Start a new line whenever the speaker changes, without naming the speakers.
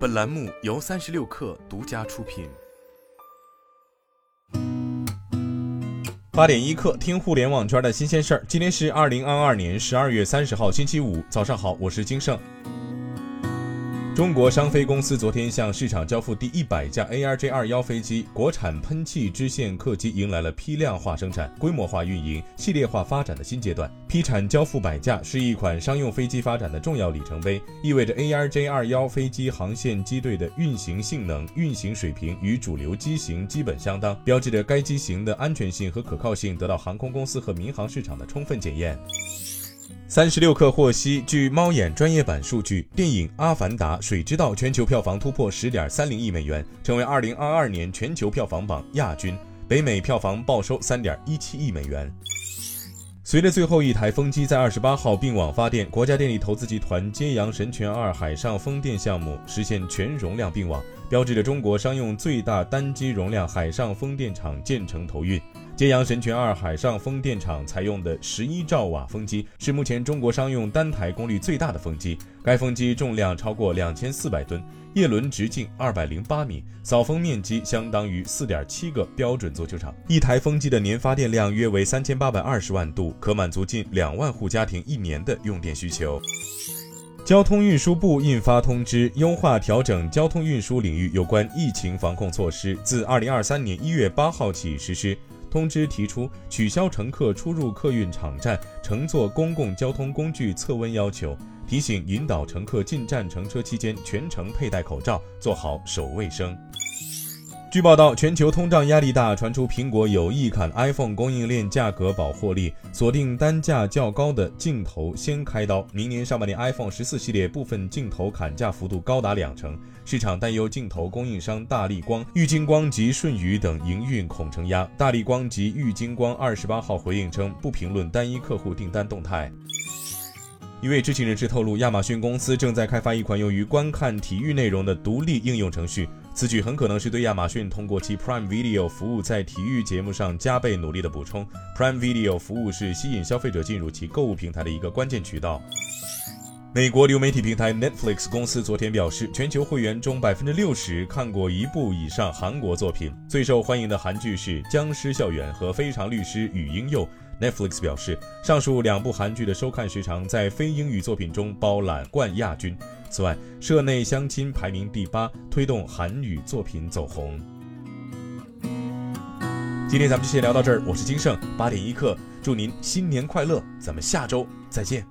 本栏目由三十六氪独家出品。
八点一刻，听互联网圈的新鲜事儿。今天是二零二二年十二月三十号，星期五，早上好，我是金盛。中国商飞公司昨天向市场交付第一百架 ARJ 二幺飞机，国产喷气支线客机迎来了批量化生产、规模化运营、系列化发展的新阶段。批产交付百架是一款商用飞机发展的重要里程碑，意味着 ARJ 二幺飞机航线机队的运行性能、运行水平与主流机型基本相当，标志着该机型的安全性和可靠性得到航空公司和民航市场的充分检验。三十六氪获悉，据猫眼专业版数据，电影《阿凡达：水之道》全球票房突破十点三零亿美元，成为二零二二年全球票房榜亚军。北美票房报收三点一七亿美元。随着最后一台风机在二十八号并网发电，国家电力投资集团揭阳神泉二海上风电项目实现全容量并网，标志着中国商用最大单机容量海上风电场建成投运。揭阳神泉二海上风电场采用的十一兆瓦风机是目前中国商用单台功率最大的风机。该风机重量超过两千四百吨，叶轮直径二百零八米，扫风面积相当于四点七个标准足球场。一台风机的年发电量约为三千八百二十万度，可满足近两万户家庭一年的用电需求。交通运输部印发通知，优化调整交通运输领域有关疫情防控措施，自二零二三年一月八号起实施。通知提出取消乘客出入客运场站乘坐公共交通工具测温要求，提醒引导乘客进站乘车期间全程佩戴口罩，做好手卫生。据报道，全球通胀压力大，传出苹果有意砍 iPhone 供应链价格保获利，锁定单价较高的镜头先开刀。明年上半年 iPhone 十四系列部分镜头砍价幅度高达两成，市场担忧镜头供应商大力光、玉晶光及舜宇等营运恐承压。大力光及玉晶光二十八号回应称，不评论单一客户订单动态。一位知情人士透露，亚马逊公司正在开发一款用于观看体育内容的独立应用程序。此举很可能是对亚马逊通过其 Prime Video 服务在体育节目上加倍努力的补充。Prime Video 服务是吸引消费者进入其购物平台的一个关键渠道。美国流媒体平台 Netflix 公司昨天表示，全球会员中百分之六十看过一部以上韩国作品，最受欢迎的韩剧是《僵尸校园》和《非常律师禹英佑》。Netflix 表示，上述两部韩剧的收看时长在非英语作品中包揽冠亚军。此外，《社内相亲》排名第八，推动韩语作品走红。今天咱们就先聊到这儿，我是金盛八点一刻，祝您新年快乐，咱们下周再见。